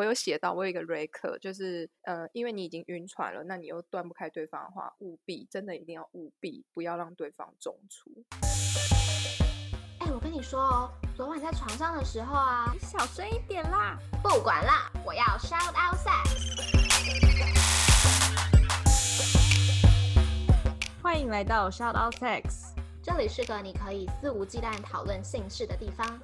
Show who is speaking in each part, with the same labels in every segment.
Speaker 1: 我有写到，我有一个瑞克，就是呃，因为你已经晕船了，那你又断不开对方的话，务必真的一定要务必不要让对方中出。
Speaker 2: 哎，我跟你说哦，昨晚在床上的时候啊，
Speaker 3: 你小声一点啦！
Speaker 2: 不管啦，我要 shout out sex。
Speaker 3: 欢迎来到 Shout Out Sex，
Speaker 2: 这里是个你可以肆无忌惮讨论性事的地方。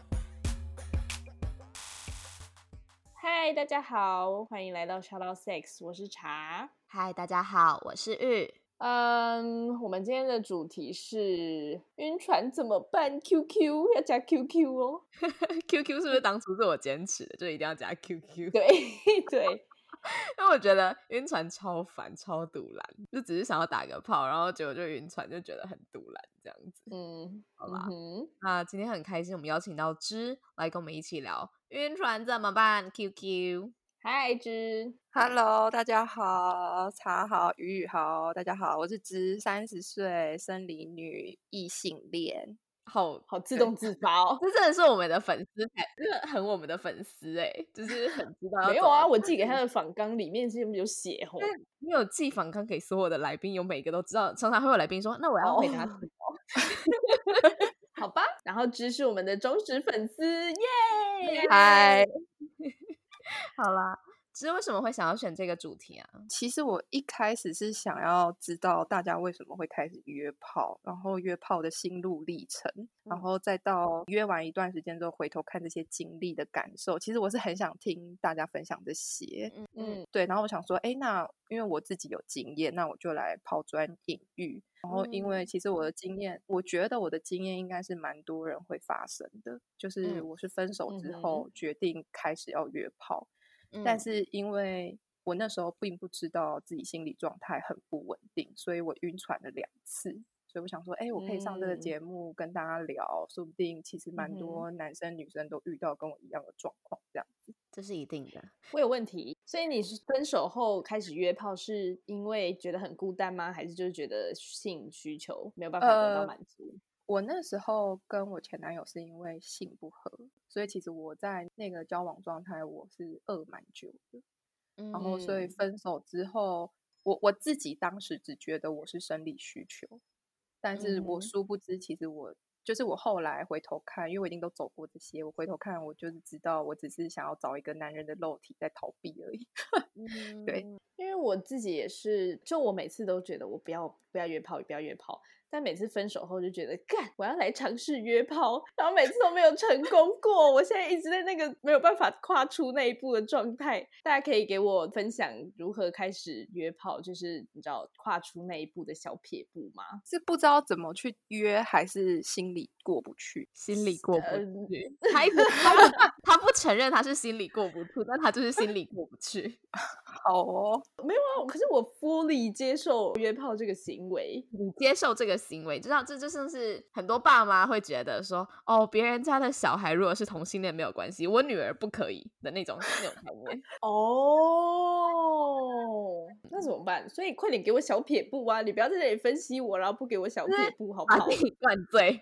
Speaker 3: 嗨，大家好，欢迎来到 Shout Out Sex，我是茶。
Speaker 2: 嗨，大家好，我是玉。
Speaker 3: 嗯，我们今天的主题是晕船怎么办？QQ 要加 QQ 哦。
Speaker 4: QQ 是不是当初是我坚持的，就一定要加 QQ？
Speaker 3: 对对，
Speaker 4: 因为我觉得晕船超烦、超堵拦，就只是想要打个炮，然后结果就晕船，就觉得很堵拦这样子。
Speaker 3: 嗯，
Speaker 4: 好吧
Speaker 3: 嗯哼
Speaker 4: 那今天很开心，我们邀请到芝来跟我们一起聊晕船怎么办？QQ。
Speaker 3: 嗨，芝
Speaker 1: ，Hello，大家好，茶好，雨雨好，大家好，我是芝，三十岁，生理女，异性恋。
Speaker 4: 好
Speaker 3: 好自动自发哦。
Speaker 4: 这真的是我们的粉丝才，真的很我们的粉丝哎、就是很知道要
Speaker 3: 没有啊，我寄给他的访纲里面是有写吼。
Speaker 4: 你有寄访纲给所有的来宾，有每个都知道，常常会有来宾说，那我要回答
Speaker 3: 哦
Speaker 4: 什么？
Speaker 3: 好吧，然后芝是我们的忠实粉丝，耶！
Speaker 1: 嗨，
Speaker 4: 好啦，芝为什么会想要选这个主题啊？
Speaker 1: 其实我一开始是想要知道大家为什么会开始约炮，然后约炮的心路历程，然
Speaker 3: 嗯
Speaker 1: 后再到约完一段时间之后回头看这些经历的感受。其实我是很想听大家分享这些，
Speaker 4: 嗯
Speaker 3: 嗯
Speaker 1: 对，然后我想说，哎，那因为我自己有经验，那我就来抛砖引玉。然后，因为其实我的经验，我觉得我的经验应该是蛮多人会发生的，就是
Speaker 3: 嗯
Speaker 1: 我是分手之后决定开始要约炮，但
Speaker 4: 嗯
Speaker 1: 是因为我那时候并不知道自己心理状态很不稳定，所以我晕船了两次。所以我想说，哎，我可以上这个
Speaker 3: 嗯
Speaker 1: 节目跟大家聊，说不定其实蛮多男生女生都遇到跟我一样的状况，这样子。
Speaker 4: 这是一定的。
Speaker 3: 我有问题，所以你是分手后开始约炮，是因为觉得很孤单吗？还是就是觉得性需求没有办法得到
Speaker 1: 呃
Speaker 3: 满足？
Speaker 1: 我那时候跟我前男友是因为性不合，所以其实我在那个交往状态我是饿蛮久的，然后所以
Speaker 3: 嗯。
Speaker 1: 分手之后，我我自己当时只觉得我是生理需求，但是我殊不知其实我就是我后来回头看，因为我已经都走过这些，我回头看我就是知道我只是想要找一个男人的肉体在逃避而已。对
Speaker 3: 嗯因为我自己也是，就我每次都觉得我不要不要约炮，不要约炮，但每次分手后就觉得干，我要来尝试约炮，然后每次都没有成功过。我现在一直在那个没有办法跨出那一步的状态。大家可以给我分享如何开始约炮，就是你知道跨出那一步的小撇步吗？
Speaker 1: 是不知道怎么去约，还是心里过不去？
Speaker 4: 心里过不
Speaker 3: 呃
Speaker 4: 去，他他不他不承认他是心里过不去，但他就是心里过不去。
Speaker 1: 好哦，
Speaker 3: 没有啊，可是我 fully 接受约炮这个行为。
Speaker 4: 你接受这个行为，知道这就像是很多爸妈会觉得说，哦，别人家的小孩如果是同性恋没有关系，我女儿不可以的那种那种概念。
Speaker 3: 哦，那怎么办？所以快点给我小撇步啊！你不要在这里分析我，然后不给我小撇步，好不好？
Speaker 4: 把自己灌醉，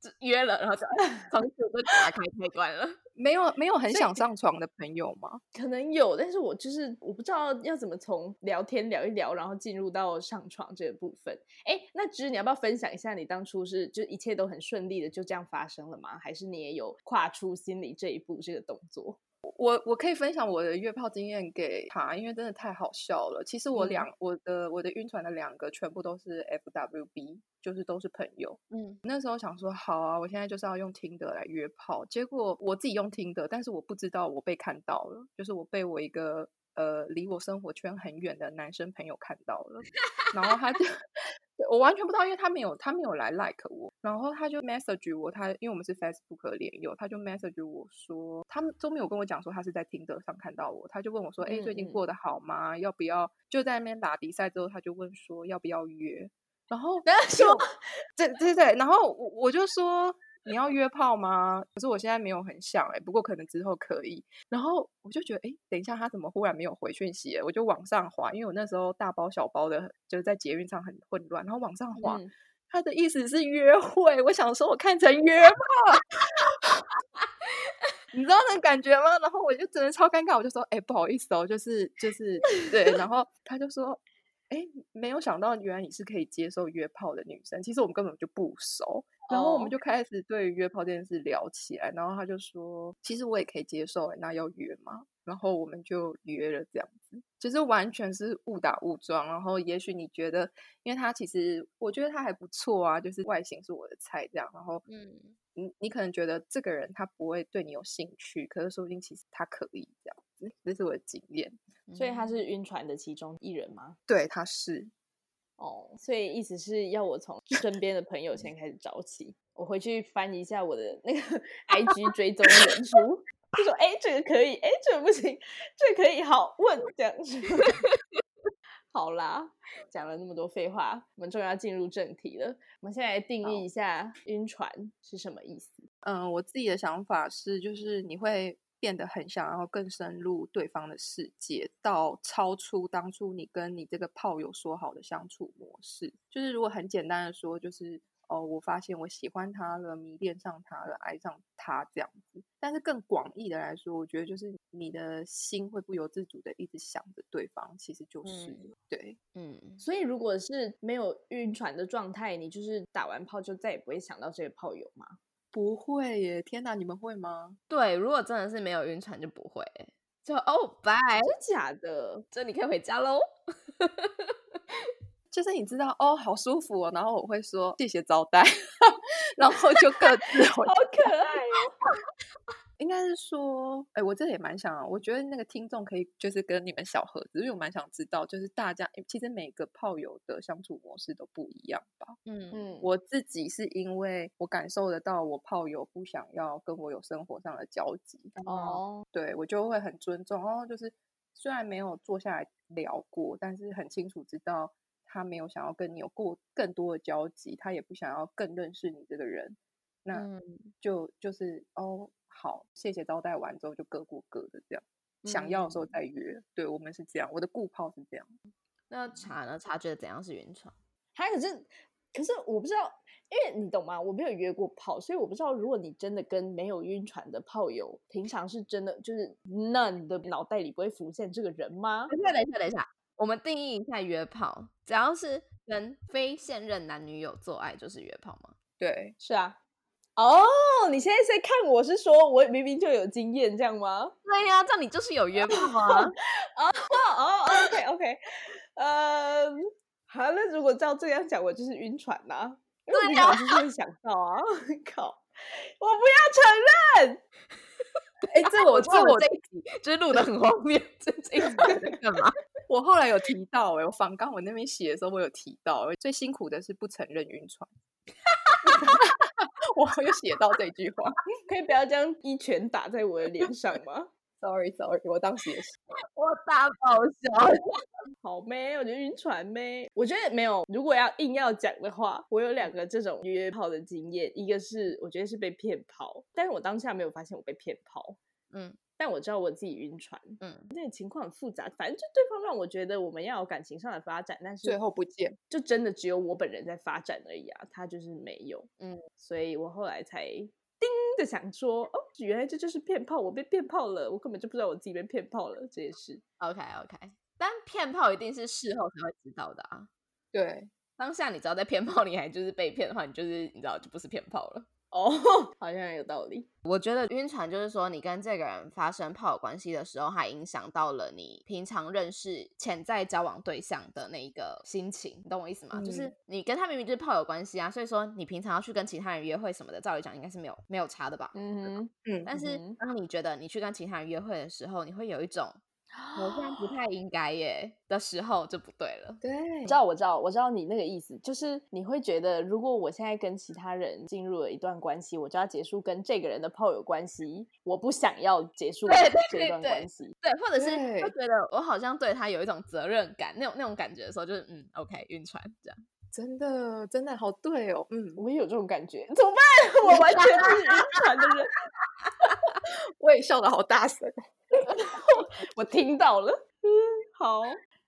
Speaker 4: 就约了，然后就 从此就打开开关了。
Speaker 1: 没有没有很想上床的朋友吗？
Speaker 3: 可能有，但是我就是我不知道要怎么从聊天聊一聊，然后进入到上床这个部分。哎，那芝，你要不要分享一下你当初是就一切都很顺利的就这样发生了吗？还是你也有跨出心理这一步这个动作？
Speaker 1: 我我可以分享我的约炮经验给他，因为真的太好笑了。其实我两、我的我的晕船的两个全部都是 FWB，就是都是朋友。
Speaker 3: 嗯，
Speaker 1: 那时候想说好啊，我现在就是要用听的来约炮。结果我自己用听的，但是我不知道我被看到了，就是我被我一个呃离我生活圈很远的男生朋友看到了，然后他就对我完全不知道，因为他没有他没有来 like 我，然后他就 message 我，他因为我们是 Facebook 的连友，他就 message 我说，他们都没有跟我讲说他是在听的上看到我，他就问我说，哎、最近过得好吗？要不要？就在那边打比赛之后，他就问说要不要约，然后
Speaker 3: 说
Speaker 1: 对对对，然后我我就说你要约炮吗？可是我现在没有很想哎、不过可能之后可以。然后我就觉得哎，等一下他怎么忽然没有回讯息了？我就往上滑，因为我那时候大包小包的，就是在捷运上很混乱，然后往上滑，
Speaker 3: 嗯
Speaker 1: 他的意思是约会。我想说，我看成约炮，你知道那感觉吗？然后我就真的超尴尬，我就说，哎、不好意思哦，就是就是对，然后他就说，哎、没有想到原来你是可以接受约炮的女生，其实我们根本就不熟，然后我们
Speaker 3: 哦
Speaker 1: 就开始对约炮这件事聊起来，然后他就说，其实我也可以接受，那要约吗？然后我们就约了，这样子，其实完全是误打误撞。然后也许你觉得，因为他其实我觉得他还不错啊，就是外形是我的菜这样。然后
Speaker 4: 嗯，
Speaker 1: 你你可能觉得这个人他不会对你有兴趣，可是说不定其实他可以这样子，这是我的经验。
Speaker 3: 所以他是晕船的其中一人吗？
Speaker 1: 对，他是
Speaker 3: 哦，所以意思是要我从身边的朋友先开始找起，我回去翻一下我的那个 IG 追踪人数，就说哎、这个可以，哎、这个不行，这个可以，好问这样子。好啦，讲了那么多废话，我们终于要进入正题了。我们现在来定
Speaker 1: 好
Speaker 3: 义一下晕船是什么意思。
Speaker 1: 嗯，我自己的想法是，就是你会变得很想要更深入对方的世界，到超出当初你跟你这个炮友说好的相处模式。就是如果很简单的说，就是哦，我发现我喜欢他了，迷恋上他了，爱上他这样子。但是更广义的来说，我觉得就是你的心会不由自主的一直想着对方，其实就是、
Speaker 3: 嗯
Speaker 1: 对。
Speaker 4: 嗯，
Speaker 3: 所以如果是没有晕船的状态，你就是打完炮就再也不会想到这个炮友吗？
Speaker 1: 不会耶！天哪，你们会吗？
Speaker 4: 对，如果真的是没有晕船就不会欸，就哦拜，
Speaker 3: 真假的？
Speaker 4: 这你可以回家喽。
Speaker 1: 就是你知道哦，好舒服哦，然后我会说谢谢招待，然后就各自回
Speaker 3: 好可爱哦！
Speaker 1: 应该是说，哎，我这也蛮想，我觉得那个听众可以就是跟你们小盒子，因为我蛮想知道，就是大家诶其实每个炮友的相处模式都不一样吧。
Speaker 4: 嗯
Speaker 3: 嗯，
Speaker 1: 我自己是因为我感受得到，我炮友不想要跟我有生活上的交集，
Speaker 3: 哦，
Speaker 1: 对我就会很尊重。哦就是虽然没有坐下来聊过，但是很清楚知道他没有想要跟你有过更多的交集，他也不想要更认识你这个人。那
Speaker 4: 嗯
Speaker 1: 就就是哦，好，谢谢招待完之后就各过各的这样，想要的时候再约。对我们是这样，我的顾炮是这样。
Speaker 4: 那茶呢？茶觉得怎样是晕船？
Speaker 3: 还可是可是我不知道，因为你懂吗？我没有约过炮，所以我不知道，如果你真的跟没有晕船的炮友，平常是真的就是那你的脑袋里不会浮现这个人吗？
Speaker 4: 等一下，等一下，等一下，我们定义一下约炮，只要是跟非现任男女友做爱就是约炮吗？
Speaker 1: 对，
Speaker 3: 是啊。哦，你现在在看我是说我明明就有经验这样吗？
Speaker 4: 对呀、这样你就是有约炮啊。
Speaker 3: 哦哦，OK OK，呃，好，那如果照这样讲，我就是晕船呐、因为我平常就是会想到啊，靠，我不要承认，
Speaker 1: 哎，这我这我
Speaker 4: 这一集就是录的很荒谬，这这一集在干嘛？
Speaker 1: 我后来有提到哎、我仿纲我那边写的时候我有提到、欸，最辛苦的是不承认晕船。我有写到这句话
Speaker 3: 可以不要这样一拳打在我的脸上吗
Speaker 1: ？，sorry sorry，我当时也是。
Speaker 4: 我大爆笑。
Speaker 3: 好咩？我觉得晕船咩？我觉得没有。如果要硬要讲的话，我有两个这种约炮的经验，一个是我觉得是被骗炮，但是我当下没有发现我被骗炮，
Speaker 4: 嗯
Speaker 3: 但我知道我自己晕船，
Speaker 4: 嗯，
Speaker 3: 那个情况很复杂。反正就对方让我觉得我们要有感情上的发展，但是
Speaker 1: 最后不见，
Speaker 3: 就真的只有我本人在发展而已啊，他就是没有。
Speaker 4: 嗯，
Speaker 3: 所以我后来才叮的想说，哦，原来这就是骗炮，我被骗炮了，我根本就不知道我自己被骗炮了这件事。
Speaker 4: OK OK，但骗炮一定是事后才会知道的啊。
Speaker 1: 对，
Speaker 4: 当下你只要在骗炮，你还就是被骗的话，你就是你知道就不是骗炮了。
Speaker 3: 哦，好像有道理。
Speaker 4: 我觉得晕船就是说，你跟这个人发生炮友关系的时候，还影响到了你平常认识潜在交往对象的那一个心情，你懂我意思吗？就是
Speaker 1: 嗯
Speaker 4: 你跟他明明就是炮友关系啊，所以说你平常要去跟其他人约会什么的，照理讲应该是没有没有差的吧？
Speaker 3: 嗯哼，
Speaker 1: 嗯，
Speaker 4: 但是
Speaker 3: 嗯
Speaker 4: 当你觉得你去跟其他人约会的时候，你会有一种好像不太应该耶的时候，就不对了。
Speaker 1: 对
Speaker 3: 我知道，我知道，我知道你那个意思，就是你会觉得，如果我现在跟其他人进入了一段关系，我就要结束跟这个人的炮友关系，我不想要结束这段
Speaker 4: 对
Speaker 3: 关系。
Speaker 4: 对，或者是
Speaker 1: 对
Speaker 4: 会觉得我好像对他有一种责任感，那种那种感觉的时候，就是嗯，OK，晕船这样。
Speaker 1: 真的真的好对哦，嗯，
Speaker 3: 我也有这种感觉，怎么办？我完全是晕船的人，
Speaker 1: 我也笑得好大声。
Speaker 3: 我听到了。嗯，好，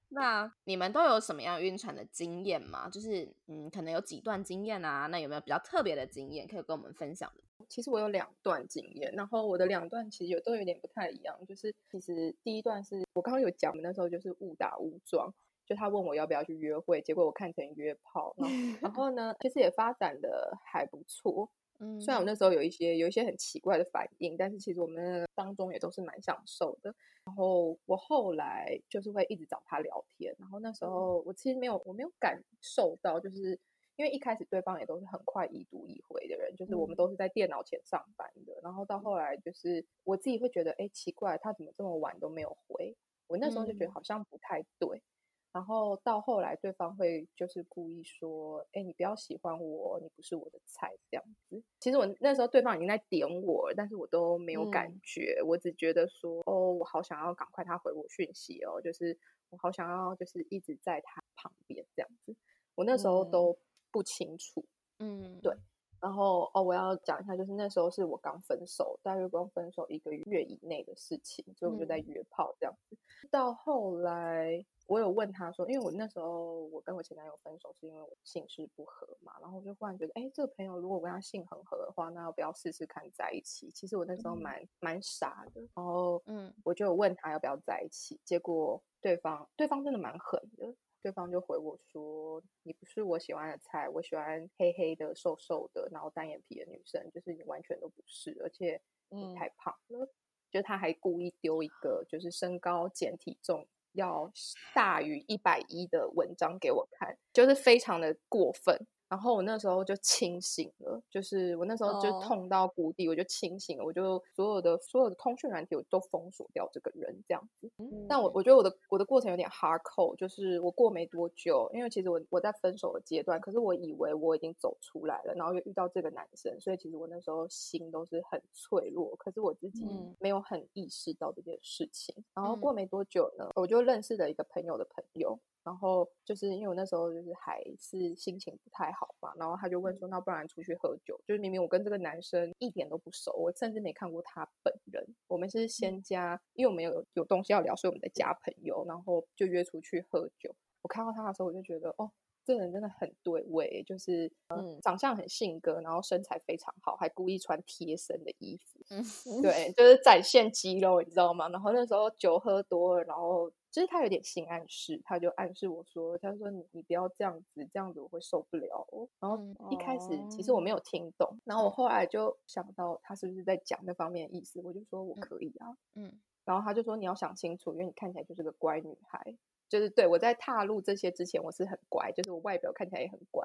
Speaker 4: 那你们都有什么样晕船的经验吗？就是嗯，可能有几段经验啊？那有没有比较特别的经验可以跟我们分享的？
Speaker 1: 其实我有两段经验，然后我的两段其实有都有点不太一样。就是其实第一段是我刚刚有讲，我们那时候就是误打误撞，就他问我要不要去约会，结果我看成约炮，然后然后呢，其实也发展的还不错。
Speaker 4: 嗯，
Speaker 1: 虽然我那时候有一些有一些很奇怪的反应，但是其实我们那个当中也都是蛮享受的。然后我后来就是会一直找他聊天，然后那时候我其实没有我没有感受到，就是因为一开始对方也都是很快一读一回的人，就是我们都是在电脑前上班的，然后到后来就是我自己会觉得，哎，奇怪，他怎么这么晚都没有回？我那时候就觉得好像不太对。然后到后来，对方会就是故意说：“哎，你不要喜欢我，你不是我的菜。”这样子。其实我那时候对方已经在点我，但是我都没有感觉，我只觉得说：“哦，我好想要赶快他回我讯息哦，就是我好想要就是一直在他旁边这样子。”我那时候都不清楚。
Speaker 4: 嗯，
Speaker 1: 对。然后哦，我要讲一下，就是那时候是我刚分手，大约刚分手一个月以内的事情，所以我就在约炮这样子。到后来。我有问他说，因为我那时候我跟我前男友分手是因为我性氏不合嘛，然后我就忽然觉得，哎，这个朋友如果跟他性很合的话，那要不要试试看在一起？其实我那时候蛮蛮傻的，然后嗯，我就问他要不要在一起，结果对方对方真的蛮狠的，对方就回我说，你不是我喜欢的菜，我喜欢黑黑的、瘦瘦的，然后单眼皮的女生，就是你完全都不是，而且你太胖了，就他还故意丢一个就是身高减体重。要大于一百一的文章给我看，就是非常的过分。然后我那时候就清醒了，就是我那时候就痛到谷底，我就清醒了，我就所有的所有的通讯软体我都封锁掉这个人这样子。但我我觉得我的我的过程有点 hard core，就是我过没多久，因为其实我我在分手的阶段，可是我以为我已经走出来了，然后又遇到这个男生，所以其实我那时候心都是很脆弱，可是我自己没有很意识到这件事情。然后过没多久呢，我就认识了一个朋友的朋友。然后就是因为我那时候就是还是心情不太好嘛，然后他就问说，那不然出去喝酒？就是明明我跟这个男生一点都不熟，我甚至没看过他本人。我们是先加，因为我们有有东西要聊，所以我们在加朋友，然后就约出去喝酒。我看到他的时候，我就觉得哦。这人真的很对味，就是嗯，长相很性格，然后身材非常好，还故意穿贴身的衣服，嗯，对，就是展现肌肉，你知道吗？然后那时候酒喝多了，然后就是他有点性暗示，他就暗示我说，他说你你不要这样子，这样子我会受不了。然后一开始其实我没有听懂，然后我后来就想到他是不是在讲那方面的意思，我就说我可以啊，嗯，然后他就说你要想清楚，因为你看起来就是个乖女孩。就是对我在踏入这些之前，我是很乖，就是我外表看起来也很乖。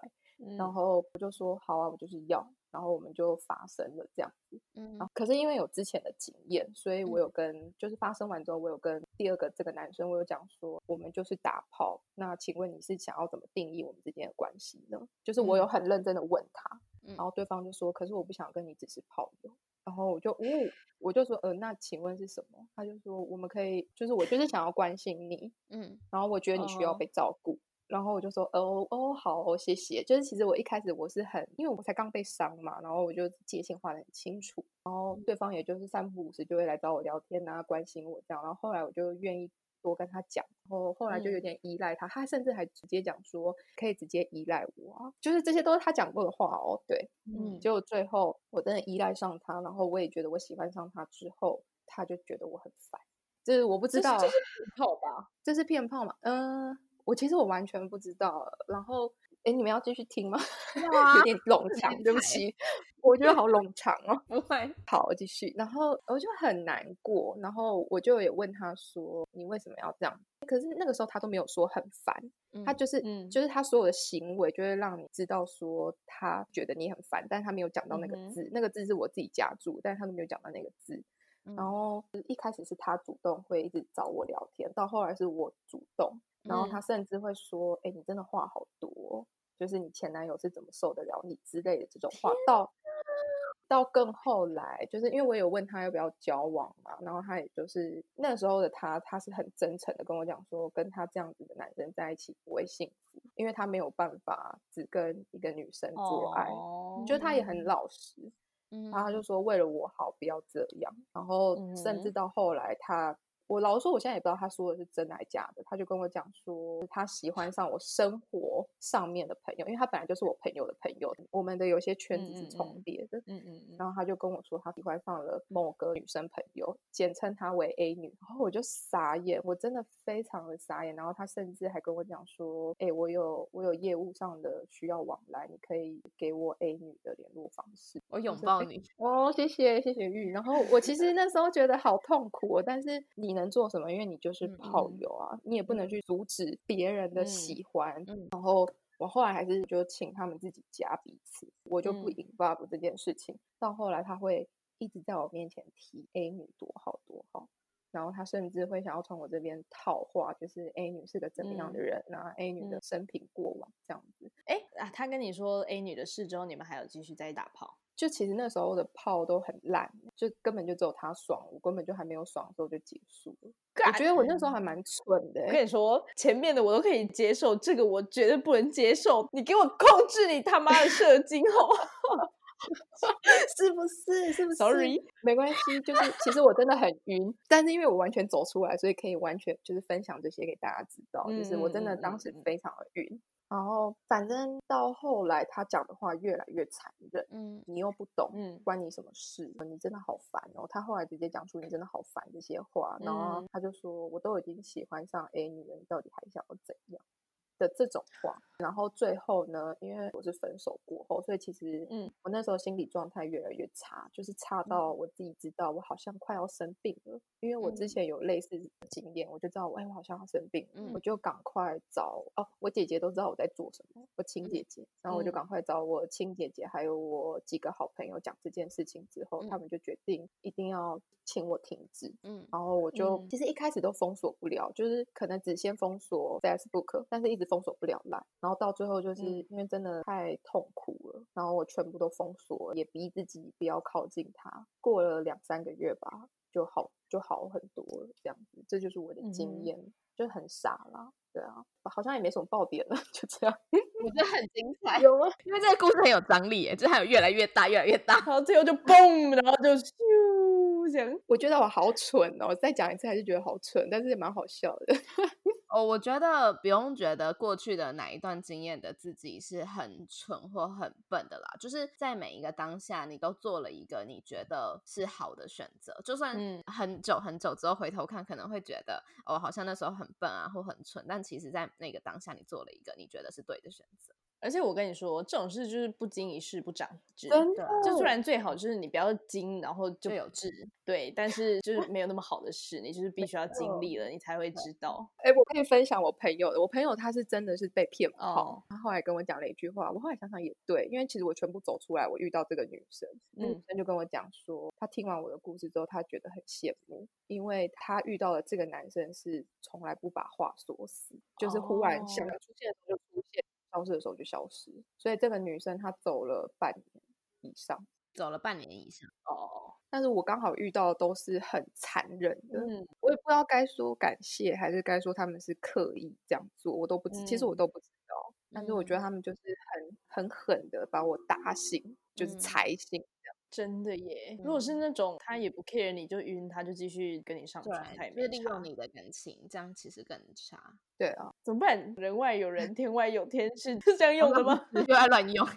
Speaker 1: 然后我就说好啊，我就是要。然后我们就发生了这样子。嗯，可是因为有之前的经验，所以我有跟就是发生完之后，我有跟第二个这个男生，我有讲说，我们就是打炮。那请问你是想要怎么定义我们之间的关系呢？就是我有很认真的问他，然后对方就说，可是我不想跟你只是炮友。然后我就呜，我就说，呃，那请问是什么？他就说，我们可以，就是我就是想要关心你，嗯，然后我觉得你需要被照顾，然后我就说，哦哦，好，谢谢。就是其实我一开始我是很，因为我才刚被伤嘛，然后我就界限画的很清楚，然后对方也就是三不五时就会来找我聊天啊，关心我这样，然后后来我就愿意。多跟他讲，然后后来就有点依赖他，他甚至还直接讲说可以直接依赖我啊，就是这些都是他讲过的话哦。对，嗯，结果最后我真的依赖上他，然后我也觉得我喜欢上他之后，他就觉得我很烦。这是我不知道，
Speaker 3: 这是骗炮吧？
Speaker 1: 这是骗炮嘛？嗯，我其实我完全不知道。然后。哎，你们要继续听吗？有 点冗长，对不起，我觉得好冗长哦。
Speaker 4: 不会，
Speaker 1: 好，继续。然后我就很难过，然后我就也问他说：“你为什么要这样？”可是那个时候他都没有说很烦，他就是，就是他所有的行为就会让你知道说他觉得你很烦，但他没有讲到那个字，那个字是我自己加注，但是他都没有讲到那个字。然后一开始是他主动会一直找我聊天，到后来是我主动，然后他甚至会说：“哎，你真的话好多。”就是你前男友是怎么受得了你之类的这种话，到到更后来，就是因为我有问他要不要交往嘛，然后他也就是那时候的他，他是很真诚的跟我讲说，跟他这样子的男生在一起不会幸福，因为他没有办法只跟一个女生做爱，就他也很老实，然后他就说为了我好不要这样，然后甚至到后来他我老实说，我现在也不知道他说的是真的还是假的。他就跟我讲说，他喜欢上我生活上面的朋友，因为他本来就是我朋友的朋友，我们的有些圈子是重叠的。
Speaker 3: 嗯嗯嗯，
Speaker 1: 然后他就跟我说，他喜欢上了某个女生朋友，简称她为 A 女。然后我就傻眼，我真的非常的傻眼。然后他甚至还跟我讲说，哎、我有我有业务上的需要往来，你可以给我 A 女的联络方式。
Speaker 4: 我拥抱你。
Speaker 1: 哦，谢谢谢谢玉。然后我其实那时候觉得好痛苦哦，但是你能做什么？因为你就是炮友啊，你也不能
Speaker 3: 嗯
Speaker 1: 去阻止别人的
Speaker 3: 嗯
Speaker 1: 喜欢。
Speaker 4: 嗯
Speaker 1: 然后我后来还是就请他们自己加彼此，我就不
Speaker 3: 嗯
Speaker 1: involve 这件事情。到后来他会一直在我面前提 A 女多好多好。然后他甚至会想要从我这边套话，就是 A 女是个怎么样的
Speaker 3: 嗯
Speaker 1: 人啊、a 女的
Speaker 3: 嗯
Speaker 1: 生平过往这样子。
Speaker 3: 哎啊，他跟你说 A 女的事之后，你们还有继续在打炮？
Speaker 1: 就其实那时候的炮都很烂，就根本就只有他爽，我根本就还没有爽的时候就结束了。我觉得我那时候还蛮蠢的
Speaker 3: 我
Speaker 1: 欸、
Speaker 3: 跟你说，前面的我都可以接受，这个我绝对不能接受。你给我控制你他妈的射精，好吗？
Speaker 1: 是不是？是不是
Speaker 3: Sorry
Speaker 1: 没关系，就是其实我真的很晕，但是因为我完全走出来，所以可以完全就是分享这些给大家知道。就是我真的当时非常的晕，然后反正到后来他讲的话越来越残忍，
Speaker 4: 嗯
Speaker 1: 你又不懂，
Speaker 3: 嗯
Speaker 1: 关你什么事？你真的好烦哦。他后来直接讲出你真的好烦这些话，然后
Speaker 3: 嗯
Speaker 1: 他就说我都已经喜欢上 A 女人，你到底还想要怎样？的这种话，然后最后呢，因为我是分手过后，所以其实
Speaker 3: 嗯。
Speaker 1: 我那时候心理状态越来越差，就是差到我自己知道我好像快要生病了，因为我之
Speaker 3: 嗯。
Speaker 1: 前有类似的经验，我就知道哎，我好像要生病嗯，我
Speaker 4: 嗯。
Speaker 1: 就赶快找哦，我姐姐都知道我在做什么，我亲姐姐，然后我就
Speaker 3: 嗯。
Speaker 1: 赶快找我亲姐姐还有我几个好朋友讲这件事情之后，他
Speaker 4: 嗯。
Speaker 1: 们就决定一定要请我停止，
Speaker 4: 嗯
Speaker 1: 然后我就、
Speaker 3: 嗯。
Speaker 1: 其实一开始都封锁不了，就是可能只先封锁 Facebook，但是一直封锁不了 Line，然后到最后就是
Speaker 3: 嗯
Speaker 1: 因为真的太痛苦了，然后我全部都封锁，也逼自己不要靠近他。过了两三个月吧，就好就好很多了，这样子，这就是我的经验，就很傻啦，对啊，好像也没什么爆点了，就这样。
Speaker 4: 我觉得很精彩，
Speaker 1: 有吗？
Speaker 4: 因为这个故事很有张力耶，就还有越来越大，越来越大。
Speaker 3: 然后最后就嘣，然后就咻这样。
Speaker 1: 我觉得我好蠢哦，再讲一次还是觉得好蠢，但是也蛮好笑的。
Speaker 4: 哦，我觉得不用觉得过去的哪一段经验的自己是很蠢或很笨的啦，就是在每一个当下，你都做了一个你觉得是好的选择，就算
Speaker 3: 嗯
Speaker 4: 很久很久之后回头看，可能会觉得哦，好像那时候很笨啊，或很蠢，但其实在那个当下，你做了一个你觉得是对的选择。
Speaker 3: 而且我跟你说，这种事就是不经一事不长智。
Speaker 1: 真
Speaker 4: 的
Speaker 3: 就虽然最好就是你不要经，然后就
Speaker 4: 就有智，
Speaker 3: 对，但是就是没有那么好的事，你就是必须要经历了，你才会知道。
Speaker 1: 哎、我可以分享我朋友的。我朋友他是真的是被骗炮，
Speaker 3: 哦
Speaker 1: 他后来跟我讲了一句话，我后来想想也对，因为其实我全部走出来，我遇到这个女生，那女
Speaker 3: 嗯
Speaker 1: 生就跟我讲说，她听完我的故事之后，她觉得很羡慕，因为她遇到的这个男生是从来不把话说死，就是忽然想
Speaker 3: 哦
Speaker 1: 要出现的时候就出现，消失的时候就消失。所以这个女生她走了半年以上。
Speaker 4: 走了半年以上，
Speaker 3: 哦，
Speaker 1: 但是我刚好遇到的都是很残忍的，
Speaker 3: 嗯
Speaker 1: 我也不知道该说感谢还是该说他们是刻意这样做，我都不知，其实我
Speaker 3: 嗯
Speaker 1: 都不知道。但是我觉得
Speaker 4: 嗯
Speaker 1: 他们就是很很狠的把我打醒，就是
Speaker 4: 嗯
Speaker 1: 踩醒。
Speaker 3: 真的耶。如果是
Speaker 4: 嗯
Speaker 3: 那种他也不 care 你就晕，他就继续跟你上床，他也
Speaker 4: 利用你的感情，这样其实更差。
Speaker 1: 对啊，
Speaker 3: 怎么办？人外有人，天外有天，是这样用的吗？
Speaker 4: 又爱乱用，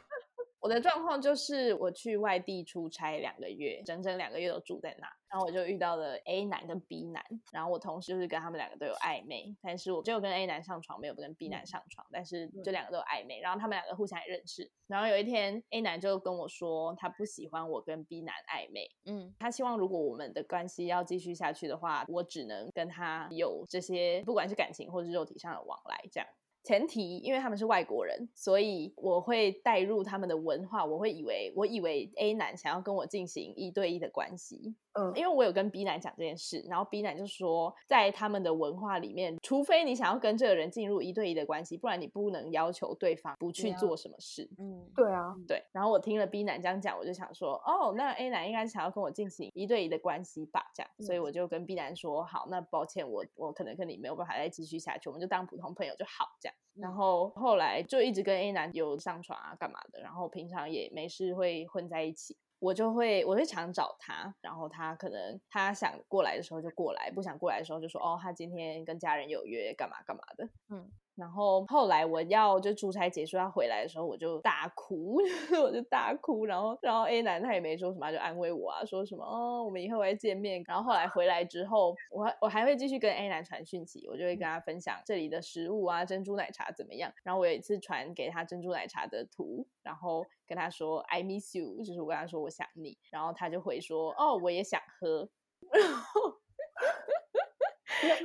Speaker 3: 我的状况就是我去外地出差两个月，整整两个月都住在那，然后我就遇到了 A 男跟 B 男，然后我同时就是跟他们两个都有暧昧，但是我只有跟 A 男上床，没有跟 B 男上床，但是就两个都有暧昧，然后他们两个互相也认识，然后有一天 A 男就跟我说他不喜欢我跟 B 男暧昧，
Speaker 4: 嗯。
Speaker 3: 他希望如果我们的关系要继续下去的话，我只能跟他有这些不管是感情或是肉体上的往来，这样。前提，因为他们是外国人，所以我会带入他们的文化，我会以为，我以为 A 男想要跟我进行一对一的关系，
Speaker 1: 嗯，
Speaker 3: 因为我有跟 B 男讲这件事，然后 B 男就说，在他们的文化里面，除非你想要跟这个人进入一对一的关系，不然你不能要求对方不去做什么事。
Speaker 4: 嗯，
Speaker 1: 对啊，
Speaker 3: 对，然后我听了 B 男这样讲，我就想说，哦，那 A 男应该是想要跟我进行一对一的关系吧，这样，所以我就跟 B 男说，好，那抱歉，我我可能跟你没有办法再继续下去，我们就当普通朋友就好，这样。然后后来就一直跟 A 男有上床啊，干嘛的，然后平常也没事会混在一起。我就会我会常找他，然后他可能他想过来的时候就过来，不想过来的时候就说哦，他今天跟家人有约，干嘛干嘛的。
Speaker 4: 嗯，
Speaker 3: 然后后来我要就出差结束要回来的时候，我就大哭，我就大哭，然后然后 A 男他也没说什么，他就安慰我啊，说什么哦，我们以后会见面。然后后来回来之后，我还我还会继续跟 A 男传讯息，我就会跟他分享这里的食物啊，珍珠奶茶怎么样。然后我有一次传给他珍珠奶茶的图，然后跟他说 I miss you，就是我跟他说我想你，然后他就回说哦，我也想喝。然 后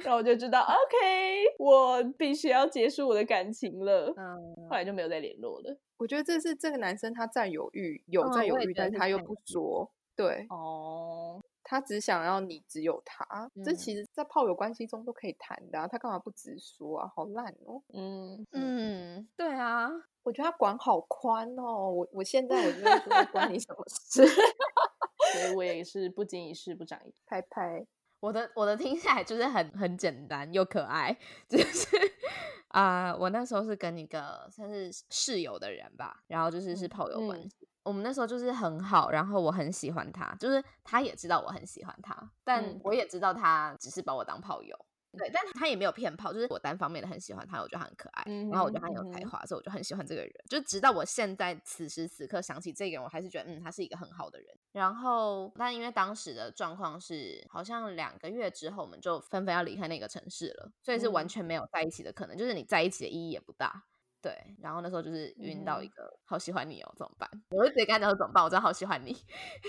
Speaker 3: 然后我就知道，OK，我必须要结束我的感情了。
Speaker 4: 嗯，
Speaker 3: 后来就没有再联络了。
Speaker 1: 我觉得这是这个男生他占有欲，有
Speaker 4: 嗯
Speaker 1: 占有欲，但他又不说，对
Speaker 3: 哦，
Speaker 1: 他只想要你只有他。这
Speaker 4: 嗯
Speaker 1: 其实，在炮友关系中都可以谈的、啊，他干嘛不直说啊？好烂哦！
Speaker 3: 嗯嗯，
Speaker 4: 嗯，对啊，
Speaker 1: 我觉得他管好宽哦，我我现在我就会说关你什么事？
Speaker 3: 所以我也是不经一事不长一智。
Speaker 1: 拍拍，
Speaker 4: 我的我的听起来就是很很简单又可爱，就是 啊、我那时候是跟一个算是室友的人吧，然后就是是炮友关
Speaker 3: 嗯
Speaker 4: 系。我们那时候就是很好，然后我很喜欢他，就是他也知道我很喜欢他，但
Speaker 3: 嗯
Speaker 4: 我也知道他只是把我当炮友。对，但他也没有骗炮，就是我单方面的很喜欢他，我觉得他很可爱，
Speaker 3: 嗯
Speaker 4: 然后我觉得他很有才华，所以我就很喜欢这个人。就直到我现在此时此刻想起这个人，我还是觉得嗯，他是一个很好的人。然后，但因为当时的状况是，好像两个月之后我们就纷纷要离开那个城市了，所以是完
Speaker 3: 嗯
Speaker 4: 全没有在一起的可能，就是你在一起的意义也不大。对，然后那时候就是晕到一
Speaker 3: 嗯
Speaker 4: 个好喜欢你哦，怎么办？我就直接跟他讲说怎么办？我真的好喜欢你。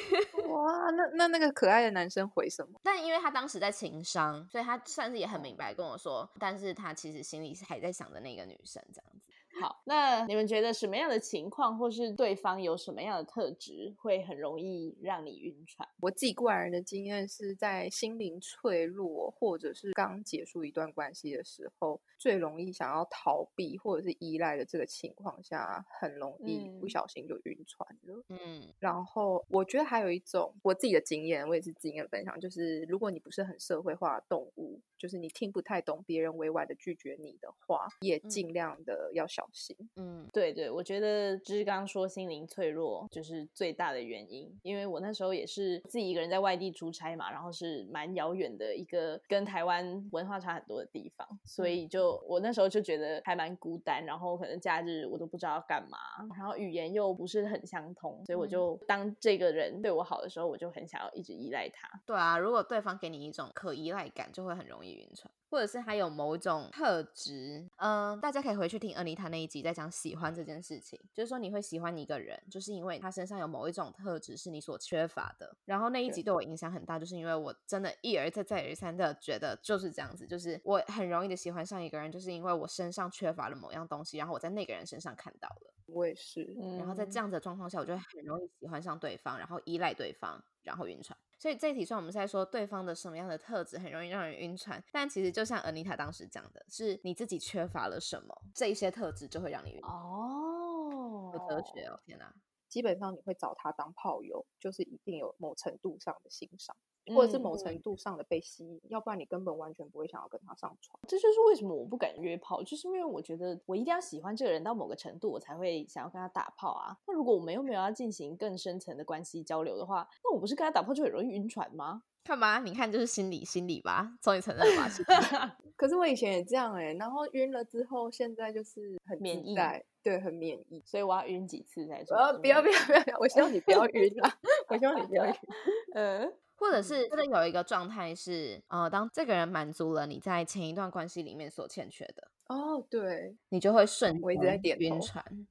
Speaker 1: 哇，那那那个可爱的男生回什么？
Speaker 4: 但因为他当时在情商，所以他算是也很明白跟我说，但是他其实心里是还在想着那个女生这样子。
Speaker 3: 好，那你们觉得什么样的情况，或是对方有什么样的特质，会很容易让你晕船？
Speaker 1: 我自己个人的经验是在心灵脆弱，或者是刚结束一段关系的时候，最容易想要逃避或者是依赖的这个情况下，很容易不
Speaker 3: 嗯
Speaker 1: 小心就晕船了。
Speaker 4: 嗯
Speaker 1: 然后我觉得还有一种我自己的经验，我也是经验分享，就是如果你不是很社会化的动物，就是你听不太懂别人委婉的拒绝你的话，也
Speaker 4: 嗯
Speaker 1: 尽量的要小心。
Speaker 4: 嗯。
Speaker 3: 对对，我觉得就是刚刚说心灵脆弱就是最大的原因，因为我那时候也是自己一个人在外地出差嘛，然后是蛮遥远的一个跟台湾文化差很多的地方，所以就我那时候就觉得还蛮孤单，然后可能假日我都不知道要干嘛，然后语言又不是很相通，所以我
Speaker 4: 嗯。
Speaker 3: 就当这个人对我好的时候，我就很想要一直依赖他。
Speaker 4: 对啊，如果对方给你一种可依赖感，就会很容易晕船，或者是他有某一种特质，嗯、大家可以回去听 Anita 那一集在讲喜欢这件事情，就是说你会喜欢一个人，就是因为他身上有某一种特质是你所缺乏的。然后那一集对我影响很大，就是因为我真的一而再再而三的觉得就是这样子，就是我很容易的喜欢上一个人，就是因为我身上缺乏了某样东西，然后我在那个人身上看到了。
Speaker 1: 我也是，
Speaker 3: 嗯
Speaker 4: 然后在这样子的状况下，我就很容易喜欢上对方，然后依赖对方，然后晕船。所以这一题算我们是在说对方的什么样的特质很容易让人晕船，但其实就像 Anita 当时讲的，是你自己缺乏了什么，这一些特质就会让你晕船。
Speaker 3: 哦
Speaker 4: 有哲学哦，天哪！
Speaker 1: 基本上你会找他当炮友，就是一定有某程度上的欣赏，或者是某
Speaker 3: 嗯
Speaker 1: 程度上的被吸引，要不然你根本完全不会想要跟他上床。
Speaker 3: 这就是为什么我不敢约炮，就是因为我觉得我一定要喜欢这个人到某个程度，我才会想要跟他打炮啊。那如果我们又没有要进行更深层的关系交流的话，那我不是跟他打炮就很容易晕船吗？
Speaker 4: 看吧，你看就是心理心理吧，终于承认了吧？
Speaker 1: 可是我以前也这样哎、然后晕了之后，现在就是很
Speaker 3: 免疫，
Speaker 1: 对，很免疫。
Speaker 3: 所以我要晕几次才说？
Speaker 1: 呃，不要不要不要不要！我希望你不要晕啊，我希望你不要晕。
Speaker 3: 嗯，
Speaker 4: 或者是真的有一个状态是，呃，当这个人满足了你在前一段关系里面所欠缺的，
Speaker 1: 哦，对，
Speaker 4: 你就会瞬
Speaker 1: 我一直在
Speaker 4: 间
Speaker 1: 点
Speaker 4: 晕船。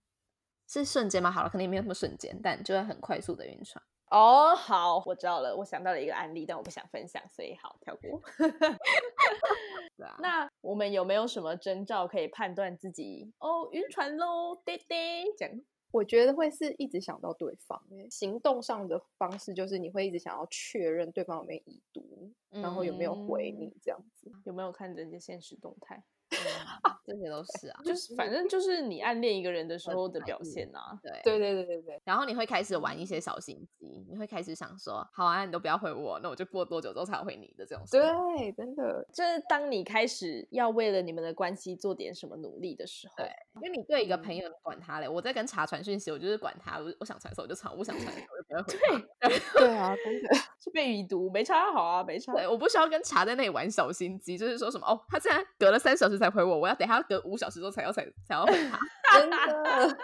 Speaker 4: 是瞬间吗？好了，可能也没有那么瞬间，但就会很快速的晕船。
Speaker 3: 哦，好，我知道了，我想到了一个案例，但我不想分享，所以好跳过。那我们有没有什么征兆可以判断自己哦晕船喽，爹爹这样？
Speaker 1: 我觉得会是一直想到对方欸，行动上的方式就是你会一直想要确认对方有没有已读，然后有没有回
Speaker 3: 嗯
Speaker 1: 你这样子。
Speaker 3: 有没有看人家现实动态？
Speaker 4: 嗯这些都是啊，
Speaker 3: 就是反正就是你暗恋一个人的时候的表现啊。
Speaker 4: 对
Speaker 1: 对对对对对，
Speaker 4: 然后你会开始玩一些小心机，你你会开始想说，好啊，你都不要回我，那我就过多久之后才回你的这种。
Speaker 1: 对，真的，
Speaker 3: 就是当你开始要为了你们的关系做点什么努力的时候，
Speaker 4: 对，因为你对一个朋友，管他嘞。我在跟茶传讯息，我就是管他，我我想传的时候我就传，我不想传的时候我就不要回他。
Speaker 1: 对啊，真的。
Speaker 3: 是被已读，没差好啊，没差。
Speaker 4: 对，我不需要跟茶在那里玩小心机，就是说什么哦，他竟然隔了三小时才回我，我要等他隔五小时之后才要才才要回他。
Speaker 1: 真的，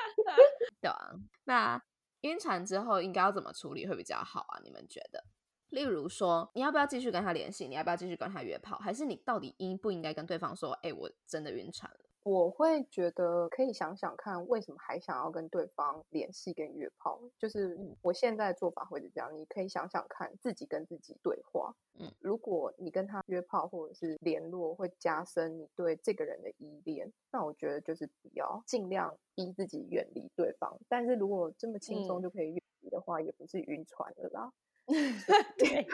Speaker 4: 对啊。那晕船之后应该要怎么处理会比较好啊？你们觉得？例如说，你要不要继续跟他联系？你要不要继续跟他约炮？还是你到底应不应该跟对方说，哎，我真的晕船了？
Speaker 1: 我会觉得可以想想看，为什么还想要跟对方联系跟约炮？就是我现在做法会是这样，你可以想想看，自己跟自己对话。嗯，如果你跟他约炮或者是联络，会加深你对这个人的依恋，那我觉得就是不要尽量逼自己远离对方。但是如果这么轻松就可以远离的话，也不是晕船了啦。对，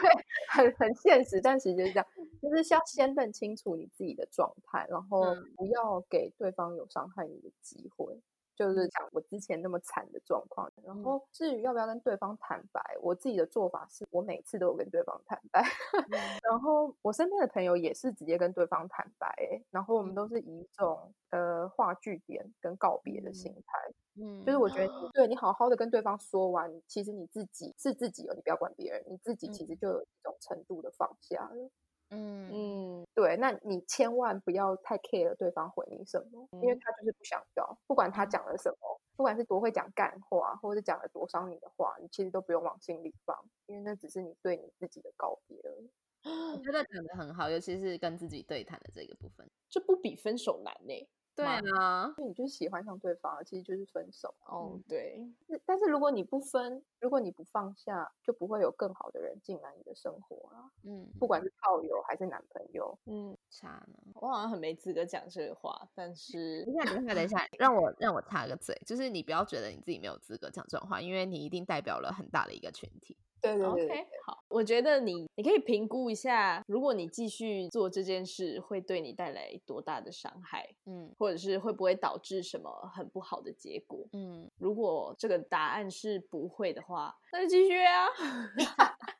Speaker 1: 很很现实，但其实就是这样，就是要先认清楚你自己的状态，然后不要给对方有伤害你的机会。就是讲我之前那么惨的状况，然后至于要不要跟对方坦白，我自己的做法是我每次都有跟对方坦白，然后我身边的朋友也是直接跟对方坦白，然后我们都是以一种呃画句点跟告别的心态，嗯，就是我觉得对你好好的跟对方说完，其实你自己是自己哦，你不要管别人，你自己其实就有一种程度的放下了。嗯嗯，对，那你千万不要太 care 对方回你什么，因为他就是不想要，不管他讲了什么，不管是多会讲干话，或者是讲了多伤你的话，你其实都不用往心里放，因为那只是你对你自己的告别而已。
Speaker 4: 我觉得讲的很好，尤其是跟自己对谈的这个部分，
Speaker 3: 这不比分手难呢。
Speaker 4: 对啊，
Speaker 1: 因为你就是喜欢上对方，其实就是分手。
Speaker 3: 哦，对。
Speaker 1: 但是如果你不分，如果你不放下，就不会有更好的人进来你的生活啊。嗯，不管是炮友还是男朋友。
Speaker 4: 嗯，差呢。
Speaker 3: 我好像很没资格讲这个话，但是
Speaker 4: 等一下，等一下，等一下，让我让我插个嘴，就是你不要觉得你自己没有资格讲这种话，因为你一定代表了很大的一个群体。
Speaker 1: 对对
Speaker 3: ，OK，好，我觉得你你可以评估一下，如果你继续做这件事，会对你带来多大的伤害，嗯，或者是会不会导致什么很不好的结果，嗯，如果这个答案是不会的话，那就继续啊。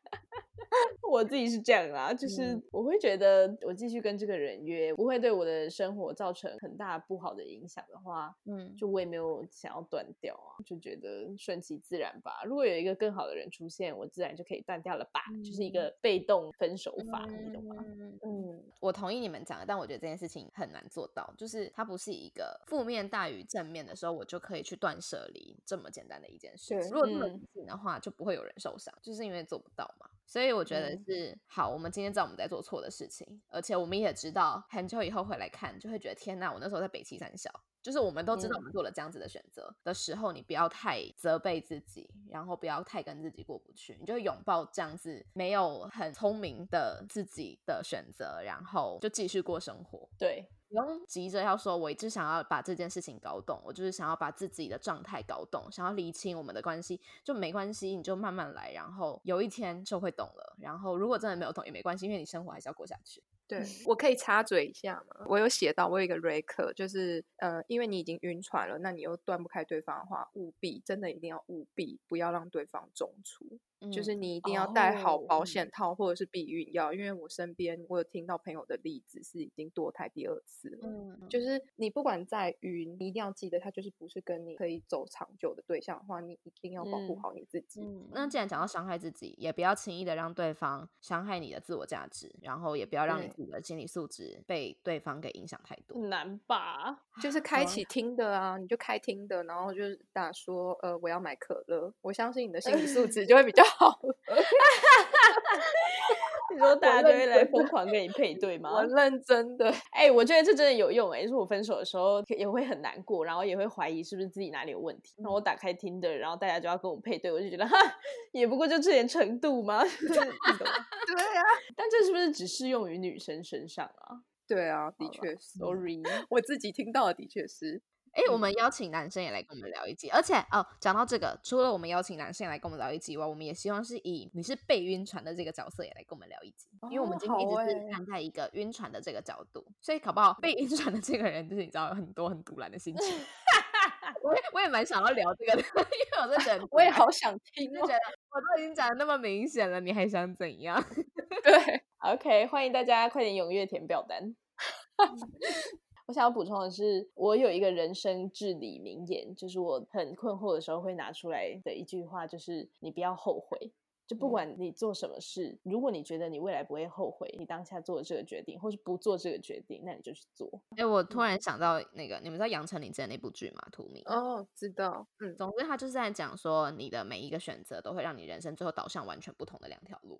Speaker 3: 我自己是这样啦，就是我会觉得我继续跟这个人约，不会对我的生活造成很大不好的影响的话，嗯，就我也没有想要断掉啊，就觉得顺其自然吧。如果有一个更好的人出现，我自然就可以断掉了吧，就是一个被动分手法，你懂吗？
Speaker 4: 嗯，我同意你们讲的，但我觉得这件事情很难做到，就是它不是一个负面大于正面的时候，我就可以去断舍离这么简单的一件事。如果这么理性的话，就不会有人受伤，就是因为做不到嘛。所以我觉得是好，我们今天知道我们在做错的事情，而且我们也知道很久以后回来看，就会觉得天哪，我那时候在北七三小，就是我们都知道我们做了这样子的选择的时候，你不要太责备自己，然后不要太跟自己过不去，你就拥抱这样子没有很聪明的自己的选择，然后就继续过生活。
Speaker 3: 对。
Speaker 4: 不用急着要说，我一直想要把这件事情搞懂，我就是想要把自己的状态搞懂，想要理清我们的关系，就没关系，你就慢慢来，然后有一天就会懂了。然后如果真的没有懂也没关系，因为你生活还是要过下去。
Speaker 1: 对 我可以插嘴一下吗？我有写到，我有一个 r e c 就是呃，因为你已经晕船了，那你又断不开对方的话，务必真的一定要务必不要让对方中出。就是你一定要带好保险套或者是避孕药，因为我身边我有听到朋友的例子是已经堕胎第二次了。嗯，就是你不管在晕，你一定要记得他就是不是跟你可以走长久的对象的话，你一定要保护好你自己。
Speaker 4: 嗯，那既然讲到伤害自己，也不要轻易的让对方伤害你的自我价值，然后也不要让你自己的心理素质被对方给影响太多。
Speaker 3: 难吧？
Speaker 1: 就是开启听的啊，你就开听的，然后就是打说呃我要买可乐，我相信你的心理素质就会比较。好，
Speaker 3: 你说大家都会来疯狂跟你配对 吗？
Speaker 1: 我认真的，
Speaker 3: 哎，我觉得这真的有用哎。就是我分手的时候也会很难过，然后也会怀疑是不是自己哪里有问题。然后我打开听的，然后大家就要跟我配对，我就觉得哈，也不过就这点程度吗？对
Speaker 1: 啊，
Speaker 3: 但这是不是只适用于女生身上啊？
Speaker 1: 对啊，的确是。
Speaker 3: Sorry，
Speaker 1: 我自己听到的的确是。
Speaker 4: 哎，我们邀请男生也来跟我们聊一集，而且哦，讲到这个，除了我们邀请男生来跟我们聊一集以外，我们也希望是以你是被晕船的这个角色也来跟我们聊一集，因为我们今天一直是站在一个晕船的这个角度，所以搞不好被晕船的这个人就是你知道有很多很独揽的心情。我也我也蛮想要聊这个的，因为我在觉得
Speaker 1: 我也好想听哦。
Speaker 4: 就觉得我都已经讲的那么明显了，你还想怎样？
Speaker 1: 对
Speaker 3: ，OK，欢迎大家快点踊跃填表单。我想要补充的是，我有一个人生至理名言，就是我很困惑的时候会拿出来的一句话，就是你不要后悔。就不管你做什么事，如果你觉得你未来不会后悔，你当下做的这个决定，或是不做这个决定，那你就去做。
Speaker 4: 哎、我突然想到那个，你们知道杨丞琳之前那部剧吗？《荼蘼》。
Speaker 1: 哦，知道，嗯，
Speaker 4: 总之，他就是在讲说，你的每一个选择都会让你人生最后导向完全不同的两条路。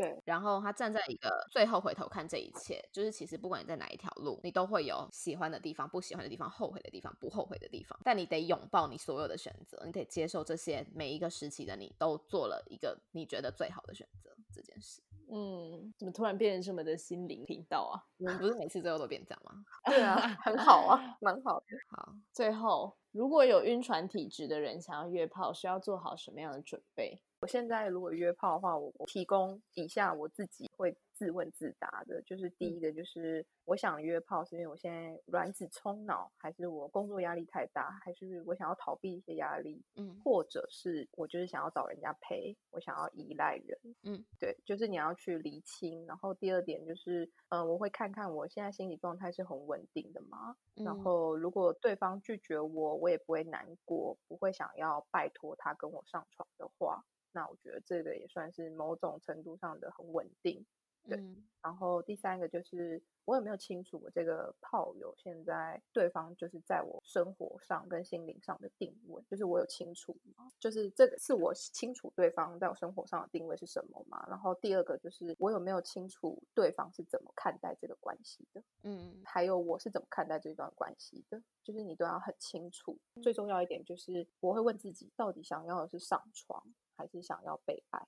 Speaker 1: 对，
Speaker 4: 然后他站在一个最后回头看这一切，就是其实不管你在哪一条路，你都会有喜欢的地方、不喜欢的地方、后悔的地方、不后悔的地方。但你得拥抱你所有的选择，你得接受这些每一个时期的你都做了一个你觉得最好的选择这件事。
Speaker 3: 嗯，怎么突然变成这么的心灵频道啊？
Speaker 4: 你们不是每次最后都变这样吗？
Speaker 1: 对啊，很好啊，蛮好的。
Speaker 4: 好，
Speaker 3: 最后，如果有晕船体质的人想要约炮，需要做好什么样的准备？
Speaker 1: 我现在如果约炮的话，我我提供以下我自己会自问自答的，就是第一个就是我想约炮是因为我现在卵子冲脑，还是我工作压力太大，还是我想要逃避一些压力，
Speaker 4: 嗯。
Speaker 1: 或者是我就是想要找人家陪，我想要依赖人，
Speaker 4: 嗯，
Speaker 1: 对，就是你要去厘清。然后第二点就是，嗯、我会看看我现在心理状态是很稳定的吗？然
Speaker 4: 嗯。
Speaker 1: 后如果对方拒绝我，我也不会难过，不会想要拜托他跟我上床的话，那我觉得这个也算是某种程度上的很稳定。对
Speaker 4: 嗯
Speaker 1: 然后第三个就是我有没有清楚我这个炮友现在对方就是在我生活上跟心灵上的定位，就是我有清楚吗？就是这个是我清楚对方在我生活上的定位是什么吗？然后第二个就是我有没有清楚对方是怎么看待这个关系的？
Speaker 4: 嗯
Speaker 1: 还有我是怎么看待这段关系的，就是你都要很清楚。最重要一点就是我会问自己，到底想要的是上床，还是想要被爱？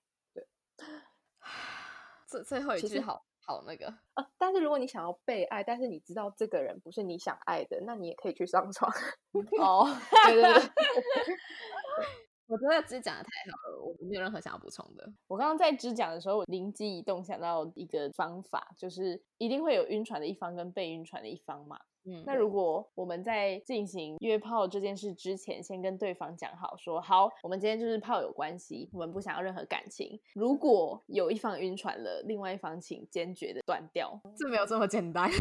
Speaker 4: 最最后一句好好那个，
Speaker 1: 啊，但是如果你想要被爱，但是你知道这个人不是你想爱的，那你也可以去上床。
Speaker 3: 哦，
Speaker 1: 对对对，
Speaker 4: 我真的只讲的太好了，我没有任何想要补充的。
Speaker 3: 我刚刚在只讲的时候，我灵机一动想到一个方法，就是一定会有晕船的一方跟被晕船的一方嘛。
Speaker 4: 嗯
Speaker 3: 那如果我们在进行约炮这件事之前，先跟对方讲好说，好，我们今天就是炮友关系，我们不想要任何感情。如果有一方晕船了，另外一方请坚决的断掉。
Speaker 4: 这没有这么简单。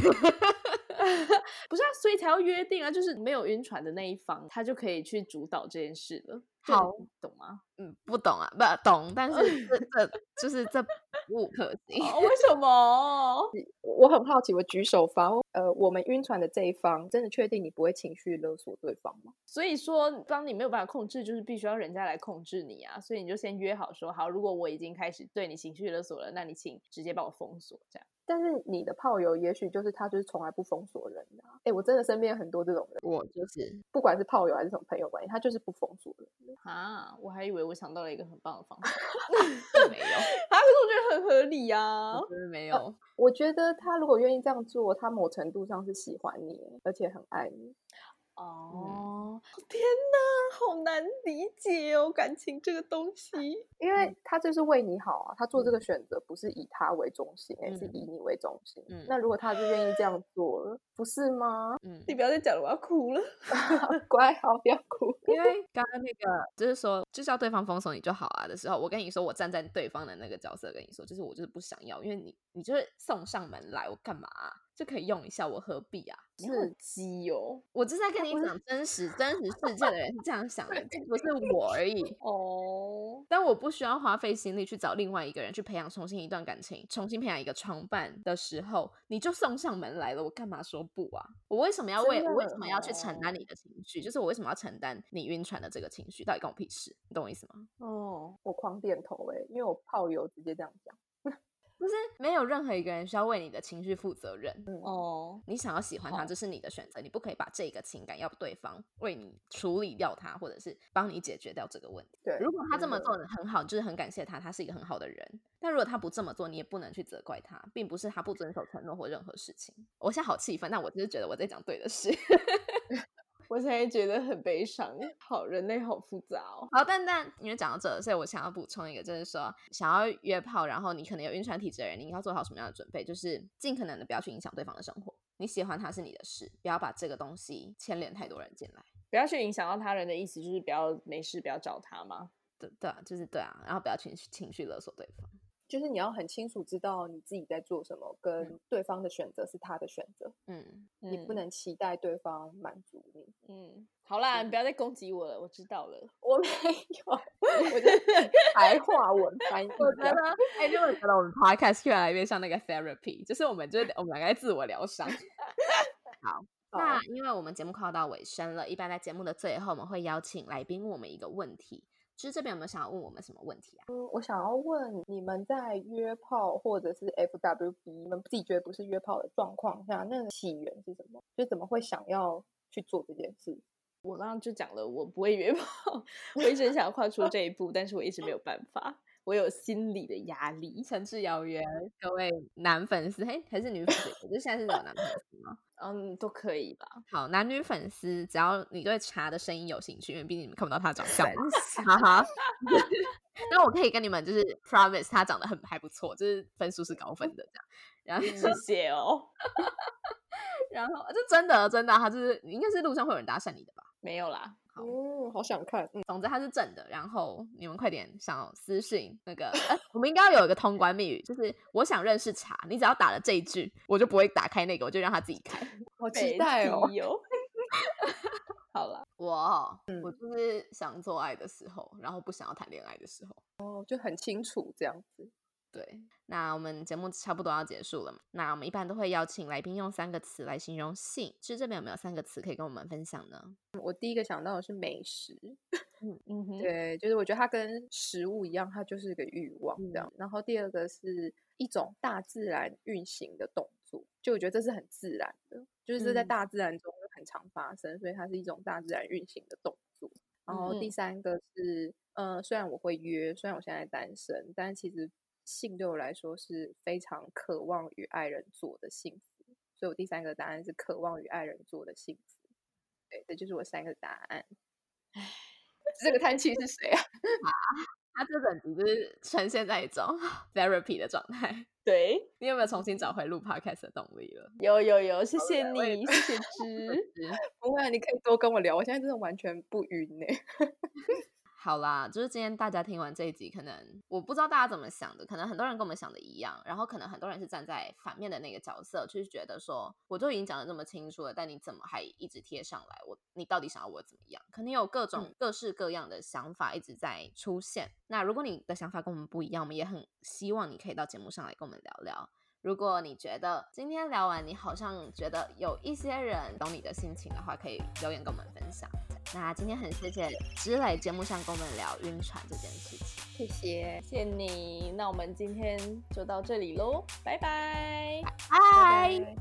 Speaker 3: 不是啊，所以才要约定啊，就是没有晕船的那一方，他就可以去主导这件事了。就
Speaker 4: 好
Speaker 3: 懂吗？
Speaker 4: 嗯，不懂啊，不懂，但是这 这就是这不可行。
Speaker 3: 哦，为什 么？
Speaker 1: 我很好奇，我举手发问，呃，我们晕船的这一方，真的确定你不会情绪勒索对方吗？
Speaker 3: 所以说，当你没有办法控制，就是必须要人家来控制你啊。所以你就先约好说，好，如果我已经开始对你情绪勒索了，那你请直接把我封锁，这样。
Speaker 1: 但是你的炮友也许就是他，就是从来不封锁人的、啊。哎，我真的身边很多这种人，
Speaker 4: 我就是
Speaker 1: 不管是炮友还是什么朋友关系，他就是不封锁人的。
Speaker 3: 啊，我还以为我想到了一个很棒的方法，
Speaker 4: 没有，
Speaker 3: 啊，可是我觉得很合理啊
Speaker 4: 没有。
Speaker 1: 我觉得他如果愿意这样做，他某程度上是喜欢你，而且很爱你。
Speaker 3: 哦，天哪，好难理解哦，感情这个东西。
Speaker 1: 因为他就是为你好啊，他做这个选择不是以他为中心，而是
Speaker 4: 嗯
Speaker 1: 以你为中心。
Speaker 4: 嗯
Speaker 1: 那如果他就愿意这样做了，不是吗？
Speaker 4: 嗯，
Speaker 3: 你不要再讲了，我要哭了。
Speaker 1: 乖，好，不要哭。
Speaker 4: 因为刚刚那个就是说，就是要对方封锁你就好啊的时候，我跟你说，我站在对方的那个角色跟你说，就是我就是不想要，因为你你就是送上门来，我干嘛啊、就可以用一下，我何必啊？
Speaker 3: 你好鸡哦。
Speaker 4: 我就是在跟你讲真实真实世界的人是这样想的，这不是我而已。
Speaker 3: 哦，
Speaker 4: 但我不需要花费心力去找另外一个人去培养重新一段感情，重新培养一个床伴的时候，你就送上门来了，我干嘛说不啊？我为什么要为我为什么要去承担
Speaker 3: 哦
Speaker 4: 你的情绪？就是我为什么要承担你晕船的这个情绪？到底关我屁事？你懂我意思吗？
Speaker 3: 哦，
Speaker 1: 我狂点头哎、因为我炮友直接这样讲。
Speaker 4: 就是没有任何一个人需要为你的情绪负责任。
Speaker 1: 嗯，
Speaker 3: 哦，
Speaker 4: 你想要喜欢他，这是你的选择，你不可以把这个情感要对方为你处理掉他，或者是帮你解决掉这个问题。
Speaker 1: 对。
Speaker 4: 如果他这么做的很好，就是很感谢他，他是一个很好的人。但如果他不这么做，你也不能去责怪他，并不是他不遵守承诺或任何事情。我现在好气愤，那我就是觉得我在讲对的事。
Speaker 3: 我现在觉得很悲伤。好，人类好复杂哦。
Speaker 4: 好，但但因为讲到这，所以我想要补充一个，就是说想要约炮，然后你可能有晕船体质的人，你应该做好什么样的准备？就是尽可能的不要去影响对方的生活。你喜欢他是你的事，不要把这个东西牵连太多人进来。
Speaker 3: 不要去影响到他人的意思，就是不要没事不要找他吗？
Speaker 4: 对对啊，就是对啊，然后不要情绪情绪勒索对方。
Speaker 1: 就是你要很清楚知道你自己在做什么，跟对方的选择是他的选择，
Speaker 4: 嗯，
Speaker 1: 你不能期待对方满足你。
Speaker 3: 嗯，好啦，你不要再攻击我了，我知道了。
Speaker 1: 我没有，我就白话文翻译。
Speaker 4: 我觉得，哎、就我觉得我们 podcast 越来越像那个 therapy，就是我们就是我们两个在自我疗伤。好，那因为我们节目快要到尾声了，一般在节目的最后，我们会邀请来宾问我们一个问题。就是这边有没有想要问我们什么问题啊？
Speaker 1: 嗯我想要问你们在约炮或者是 FWB，你们自己觉得不是约炮的状况下，那个起源是什么？就怎么会想要去做这件事？
Speaker 3: 我刚刚就讲了，我不会约炮，我一直很想要跨出这一步，但是我一直没有办法，我有心理的压力。
Speaker 4: 诚挚邀约各位男粉丝，嘿，还是女粉丝？我就现在是有男粉丝吗？
Speaker 3: 嗯，都可以吧。
Speaker 4: 好，男女粉丝，只要你对茶的声音有兴趣，因为毕竟你们看不到他的长相哈哈。那我可以跟你们就是 promise，他长得很还不错，就是分数是高分的这样。然后，
Speaker 3: 谢谢哦。
Speaker 4: 然后这真的真的，他就是应该是路上会有人搭讪你的吧？
Speaker 3: 没有啦，
Speaker 4: 好
Speaker 1: 嗯，好想看。嗯，
Speaker 4: 总之它是正的，然后你们快点想私信那个，呃我们应该要有一个通关密语，就是我想认识茶，你只要打了这一句，我就不会打开那个，我就让他自己开。
Speaker 1: 好期待哦！
Speaker 3: 好了，
Speaker 4: 我，
Speaker 1: 嗯
Speaker 4: 我就是想做爱的时候，然后不想要谈恋爱的时候。
Speaker 1: 哦，就很清楚这样子。
Speaker 4: 对，那我们节目差不多要结束了嘛，那我们一般都会邀请来宾用三个词来形容性，其实这边有没有三个词可以跟我们分享呢？
Speaker 1: 我第一个想到的是美食，
Speaker 3: 嗯嗯哼，
Speaker 1: 对，就是我觉得它跟食物一样，它就是一个欲望这样。然后第二个是一种大自然运行的动作，就我觉得这是很自然的，就是这在
Speaker 3: 嗯
Speaker 1: 大自然中很常发生，所以它是一种大自然运行的动作。然后第
Speaker 3: 嗯
Speaker 1: 三个是，呃，虽然我会约，虽然我现在单身，但其实性对我来说是非常渴望与爱人做的幸福，所以我第三个答案是渴望与爱人做的幸福。对，这就是我三个答案。这个叹气是谁啊？
Speaker 4: 他这整集就是呈现在一种 therapy 的状态。
Speaker 3: 对，
Speaker 4: 你有没有重新找回录 podcast 的动力了？
Speaker 3: 有有有，谢谢你，谢谢芝。
Speaker 1: 不会啊，你可以多跟我聊，我现在真的完全不晕呢、
Speaker 4: 好啦，就是今天大家听完这一集，可能我不知道大家怎么想的，可能很多人跟我们想的一样，然后可能很多人是站在反面的那个角色，就是觉得说，我都已经讲的这么清楚了，但你怎么还一直贴上来？我你到底想要我怎么样？可能有各种
Speaker 1: 嗯
Speaker 4: 各式各样的想法一直在出现。那如果你的想法跟我们不一样，我们也很希望你可以到节目上来跟我们聊聊。如果你觉得今天聊完，你好像觉得有一些人懂你的心情的话，可以留言跟我们分享。那今天很谢谢芝来节目上跟我们聊晕船这件事情。
Speaker 1: 谢谢，
Speaker 3: 谢谢你，那我们今天就到这里喽，拜拜。
Speaker 4: 嗨。
Speaker 1: 拜拜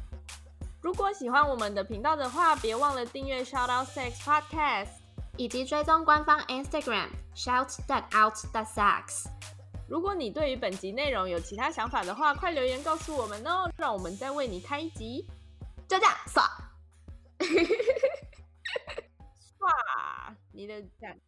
Speaker 3: 如果喜欢我们的频道的话，别忘了订阅 Shout Out Sex Podcast。
Speaker 2: 以及追踪官方 Instagram shout that out That sex。
Speaker 3: 如果你对于本集内容有其他想法的话，快留言告诉我们哦，让我们再为你开一集。
Speaker 2: 就这样，爽。
Speaker 3: 哇，你的赞。